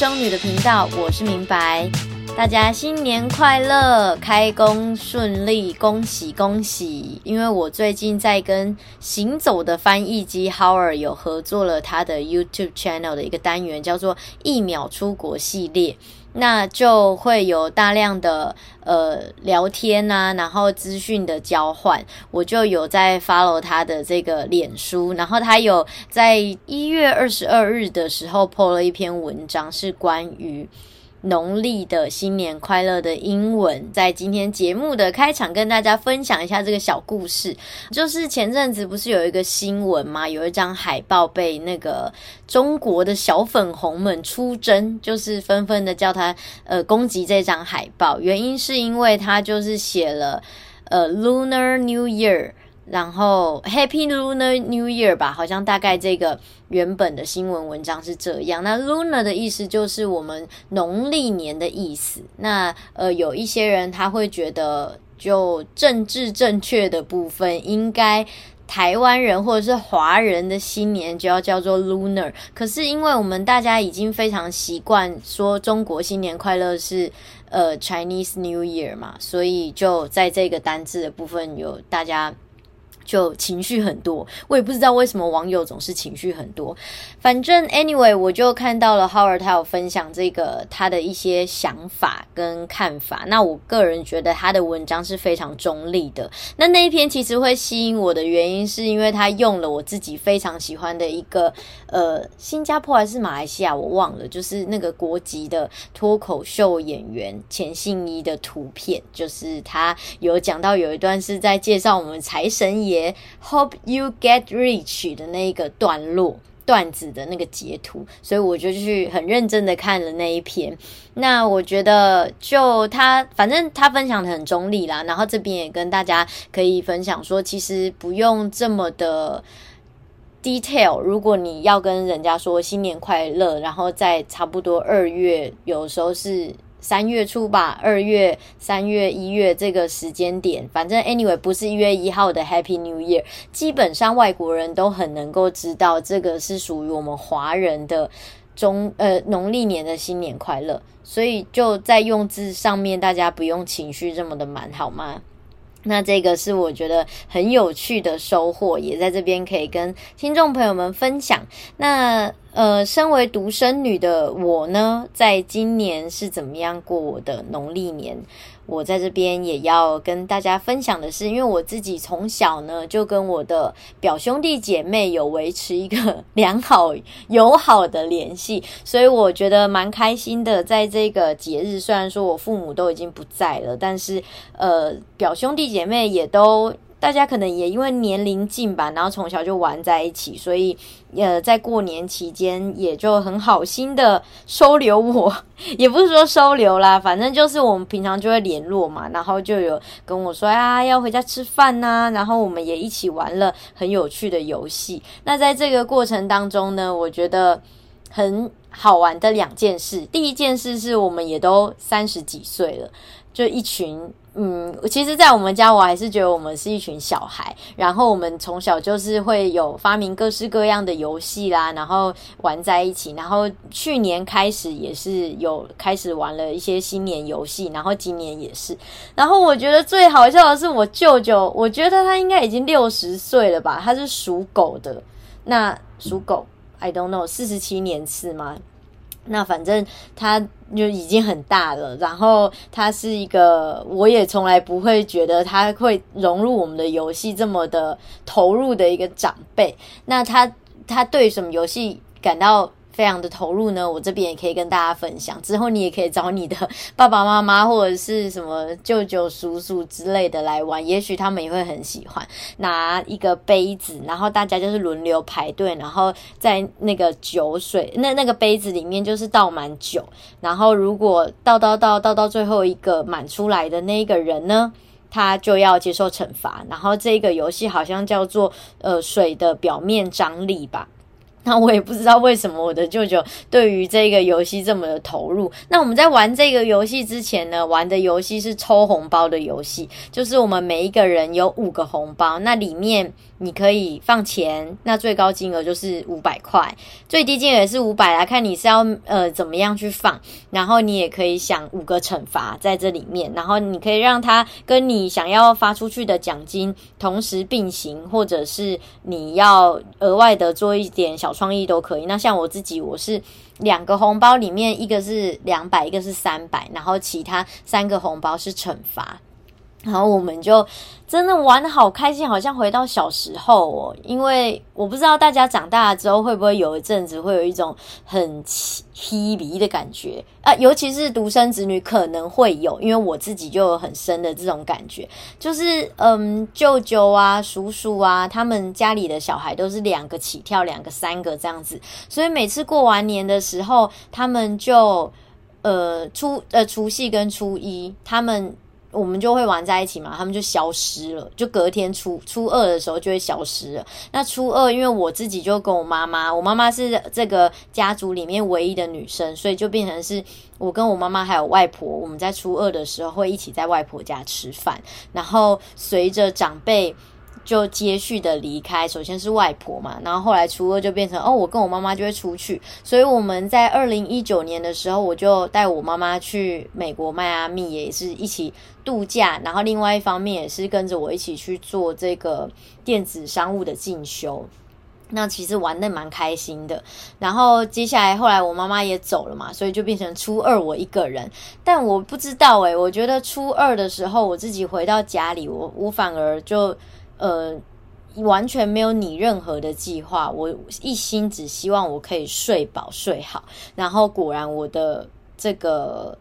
生女的频道，我是明白。大家新年快乐，开工顺利，恭喜恭喜！因为我最近在跟行走的翻译机 Howard 有合作了他的 YouTube channel 的一个单元，叫做“一秒出国”系列。那就会有大量的呃聊天啊，然后资讯的交换。我就有在 follow 他的这个脸书，然后他有在一月二十二日的时候 po 了一篇文章，是关于。农历的新年快乐的英文，在今天节目的开场跟大家分享一下这个小故事。就是前阵子不是有一个新闻吗？有一张海报被那个中国的小粉红们出征，就是纷纷的叫他呃攻击这张海报。原因是因为他就是写了呃 Lunar New Year。然后 Happy Lunar New Year 吧，好像大概这个原本的新闻文章是这样。那 Lunar 的意思就是我们农历年的意思。那呃，有一些人他会觉得，就政治正确的部分，应该台湾人或者是华人的新年就要叫做 Lunar。可是因为我们大家已经非常习惯说中国新年快乐是呃 Chinese New Year 嘛，所以就在这个单字的部分有大家。就情绪很多，我也不知道为什么网友总是情绪很多。反正 anyway，我就看到了 Howard 他有分享这个他的一些想法跟看法。那我个人觉得他的文章是非常中立的。那那一篇其实会吸引我的原因，是因为他用了我自己非常喜欢的一个呃新加坡还是马来西亚，我忘了，就是那个国籍的脱口秀演员钱信一的图片，就是他有讲到有一段是在介绍我们财神爷。Hope you get rich 的那个段落段子的那个截图，所以我就去很认真的看了那一篇。那我觉得就他反正他分享的很中立啦，然后这边也跟大家可以分享说，其实不用这么的 detail。如果你要跟人家说新年快乐，然后在差不多二月，有时候是。三月初吧，二月、三月、一月这个时间点，反正 anyway 不是一月一号的 Happy New Year，基本上外国人都很能够知道这个是属于我们华人的中呃农历年的新年快乐，所以就在用字上面，大家不用情绪这么的满，好吗？那这个是我觉得很有趣的收获，也在这边可以跟听众朋友们分享。那呃，身为独生女的我呢，在今年是怎么样过我的农历年？我在这边也要跟大家分享的是，因为我自己从小呢就跟我的表兄弟姐妹有维持一个良好友好的联系，所以我觉得蛮开心的。在这个节日，虽然说我父母都已经不在了，但是呃，表兄弟姐妹也都。大家可能也因为年龄近吧，然后从小就玩在一起，所以呃，在过年期间也就很好心的收留我，也不是说收留啦，反正就是我们平常就会联络嘛，然后就有跟我说啊，要回家吃饭呐，然后我们也一起玩了很有趣的游戏。那在这个过程当中呢，我觉得很好玩的两件事，第一件事是我们也都三十几岁了，就一群。嗯，其实，在我们家，我还是觉得我们是一群小孩。然后，我们从小就是会有发明各式各样的游戏啦，然后玩在一起。然后去年开始也是有开始玩了一些新年游戏，然后今年也是。然后我觉得最好笑的是我舅舅，我觉得他应该已经六十岁了吧？他是属狗的，那属狗，I don't know，四十七年次吗？那反正他就已经很大了，然后他是一个，我也从来不会觉得他会融入我们的游戏这么的投入的一个长辈。那他他对什么游戏感到非常的投入呢，我这边也可以跟大家分享。之后你也可以找你的 爸爸妈妈或者是什么舅舅、叔叔之类的来玩，也许他们也会很喜欢。拿一个杯子，然后大家就是轮流排队，然后在那个酒水那那个杯子里面就是倒满酒，然后如果倒倒倒倒到最后一个满出来的那一个人呢，他就要接受惩罚。然后这个游戏好像叫做呃水的表面张力吧。那我也不知道为什么我的舅舅对于这个游戏这么的投入。那我们在玩这个游戏之前呢，玩的游戏是抽红包的游戏，就是我们每一个人有五个红包，那里面你可以放钱，那最高金额就是五百块，最低金额是五百来看你是要呃怎么样去放，然后你也可以想五个惩罚在这里面，然后你可以让他跟你想要发出去的奖金同时并行，或者是你要额外的做一点小。创意都可以。那像我自己，我是两个红包里面，一个是两百，一个是三百，然后其他三个红包是惩罚。然后我们就真的玩得好开心，好像回到小时候哦。因为我不知道大家长大了之后会不会有一阵子会有一种很凄迷的感觉啊，尤其是独生子女可能会有，因为我自己就有很深的这种感觉，就是嗯，舅舅啊、叔叔啊，他们家里的小孩都是两个起跳，两个、三个这样子，所以每次过完年的时候，他们就呃初呃除夕跟初一，他们。我们就会玩在一起嘛，他们就消失了，就隔天初初二的时候就会消失了。那初二，因为我自己就跟我妈妈，我妈妈是这个家族里面唯一的女生，所以就变成是我跟我妈妈还有外婆，我们在初二的时候会一起在外婆家吃饭，然后随着长辈。就接续的离开，首先是外婆嘛，然后后来初二就变成哦，我跟我妈妈就会出去，所以我们在二零一九年的时候，我就带我妈妈去美国迈阿密，也是一起度假，然后另外一方面也是跟着我一起去做这个电子商务的进修，那其实玩得蛮开心的。然后接下来后来我妈妈也走了嘛，所以就变成初二我一个人，但我不知道诶，我觉得初二的时候我自己回到家里，我我反而就。呃，完全没有你任何的计划，我一心只希望我可以睡饱睡好，然后果然我的这个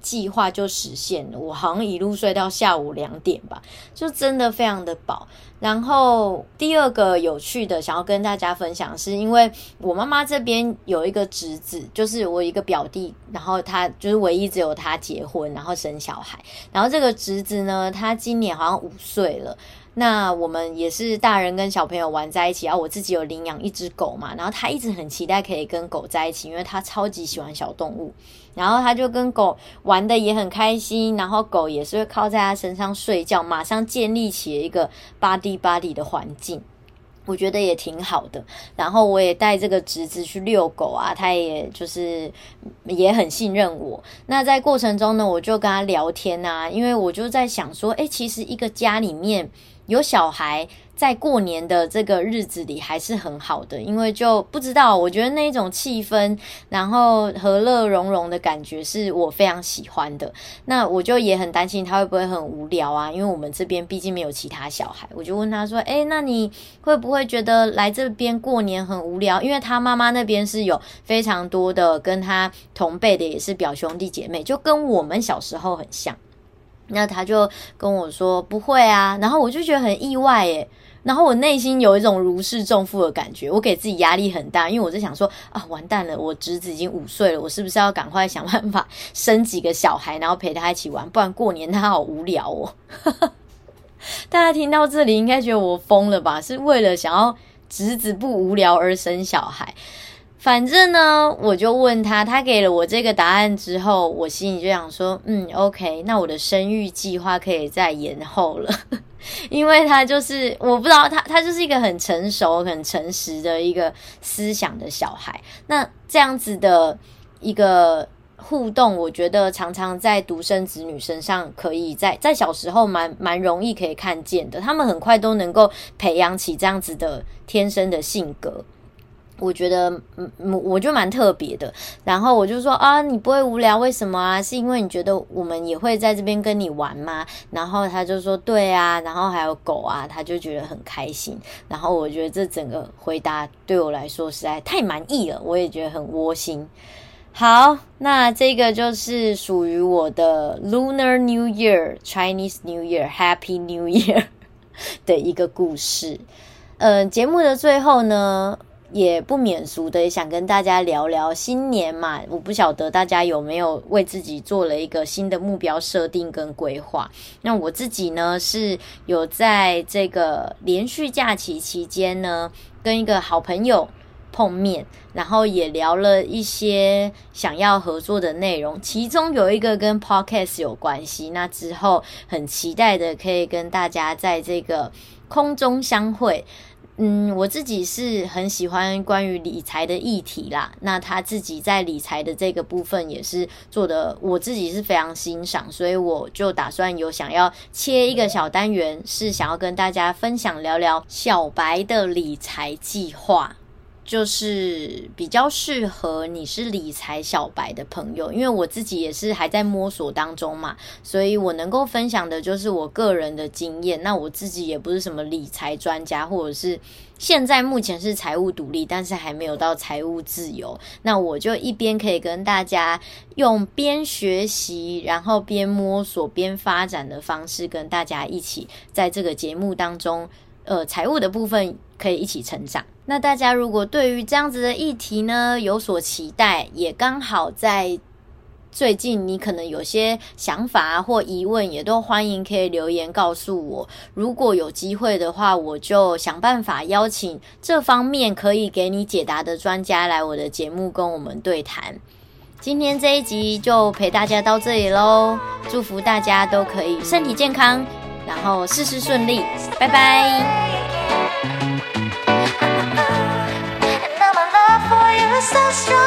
计划就实现了，我好像一路睡到下午两点吧，就真的非常的饱。然后第二个有趣的想要跟大家分享，是因为我妈妈这边有一个侄子，就是我一个表弟，然后他就是唯一只有他结婚，然后生小孩，然后这个侄子呢，他今年好像五岁了。那我们也是大人跟小朋友玩在一起，然后我自己有领养一只狗嘛，然后他一直很期待可以跟狗在一起，因为他超级喜欢小动物，然后他就跟狗玩得也很开心，然后狗也是会靠在他身上睡觉，马上建立起了一个 body body 的环境，我觉得也挺好的。然后我也带这个侄子去遛狗啊，他也就是也很信任我。那在过程中呢，我就跟他聊天啊，因为我就在想说，诶，其实一个家里面。有小孩在过年的这个日子里还是很好的，因为就不知道，我觉得那一种气氛，然后和乐融融的感觉是我非常喜欢的。那我就也很担心他会不会很无聊啊，因为我们这边毕竟没有其他小孩。我就问他说：“诶，那你会不会觉得来这边过年很无聊？因为他妈妈那边是有非常多的跟他同辈的，也是表兄弟姐妹，就跟我们小时候很像。”那他就跟我说不会啊，然后我就觉得很意外耶，然后我内心有一种如释重负的感觉，我给自己压力很大，因为我在想说啊，完蛋了，我侄子已经五岁了，我是不是要赶快想办法生几个小孩，然后陪他一起玩，不然过年他好无聊哦。大家听到这里应该觉得我疯了吧？是为了想要侄子不无聊而生小孩？反正呢，我就问他，他给了我这个答案之后，我心里就想说，嗯，OK，那我的生育计划可以再延后了，因为他就是我不知道他，他就是一个很成熟、很诚实的一个思想的小孩。那这样子的一个互动，我觉得常常在独生子女身上，可以在在小时候蛮蛮容易可以看见的，他们很快都能够培养起这样子的天生的性格。我觉得，嗯，我就蛮特别的。然后我就说啊，你不会无聊？为什么啊？是因为你觉得我们也会在这边跟你玩吗？然后他就说对啊，然后还有狗啊，他就觉得很开心。然后我觉得这整个回答对我来说实在太满意了，我也觉得很窝心。好，那这个就是属于我的 Lunar New Year Chinese New Year Happy New Year 的一个故事。嗯，节目的最后呢，也不免俗的，想跟大家聊聊新年嘛。我不晓得大家有没有为自己做了一个新的目标设定跟规划。那我自己呢，是有在这个连续假期期间呢，跟一个好朋友碰面，然后也聊了一些想要合作的内容，其中有一个跟 Podcast 有关系。那之后很期待的可以跟大家在这个空中相会。嗯，我自己是很喜欢关于理财的议题啦。那他自己在理财的这个部分也是做的，我自己是非常欣赏，所以我就打算有想要切一个小单元，是想要跟大家分享聊聊小白的理财计划。就是比较适合你是理财小白的朋友，因为我自己也是还在摸索当中嘛，所以我能够分享的就是我个人的经验。那我自己也不是什么理财专家，或者是现在目前是财务独立，但是还没有到财务自由。那我就一边可以跟大家用边学习，然后边摸索边发展的方式，跟大家一起在这个节目当中。呃，财务的部分可以一起成长。那大家如果对于这样子的议题呢，有所期待，也刚好在最近你可能有些想法或疑问，也都欢迎可以留言告诉我。如果有机会的话，我就想办法邀请这方面可以给你解答的专家来我的节目跟我们对谈。今天这一集就陪大家到这里喽，祝福大家都可以身体健康。然后事事顺利，拜拜。so strong.